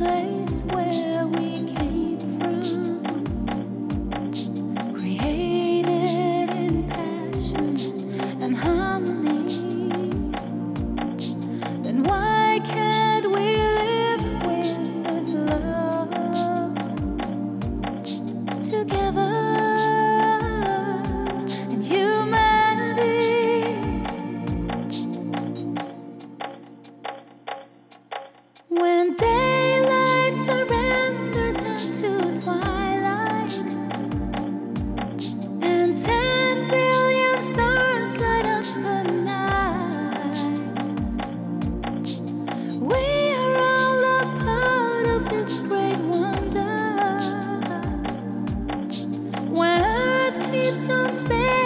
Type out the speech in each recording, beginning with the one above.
place where we keeps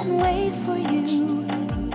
and wait for you.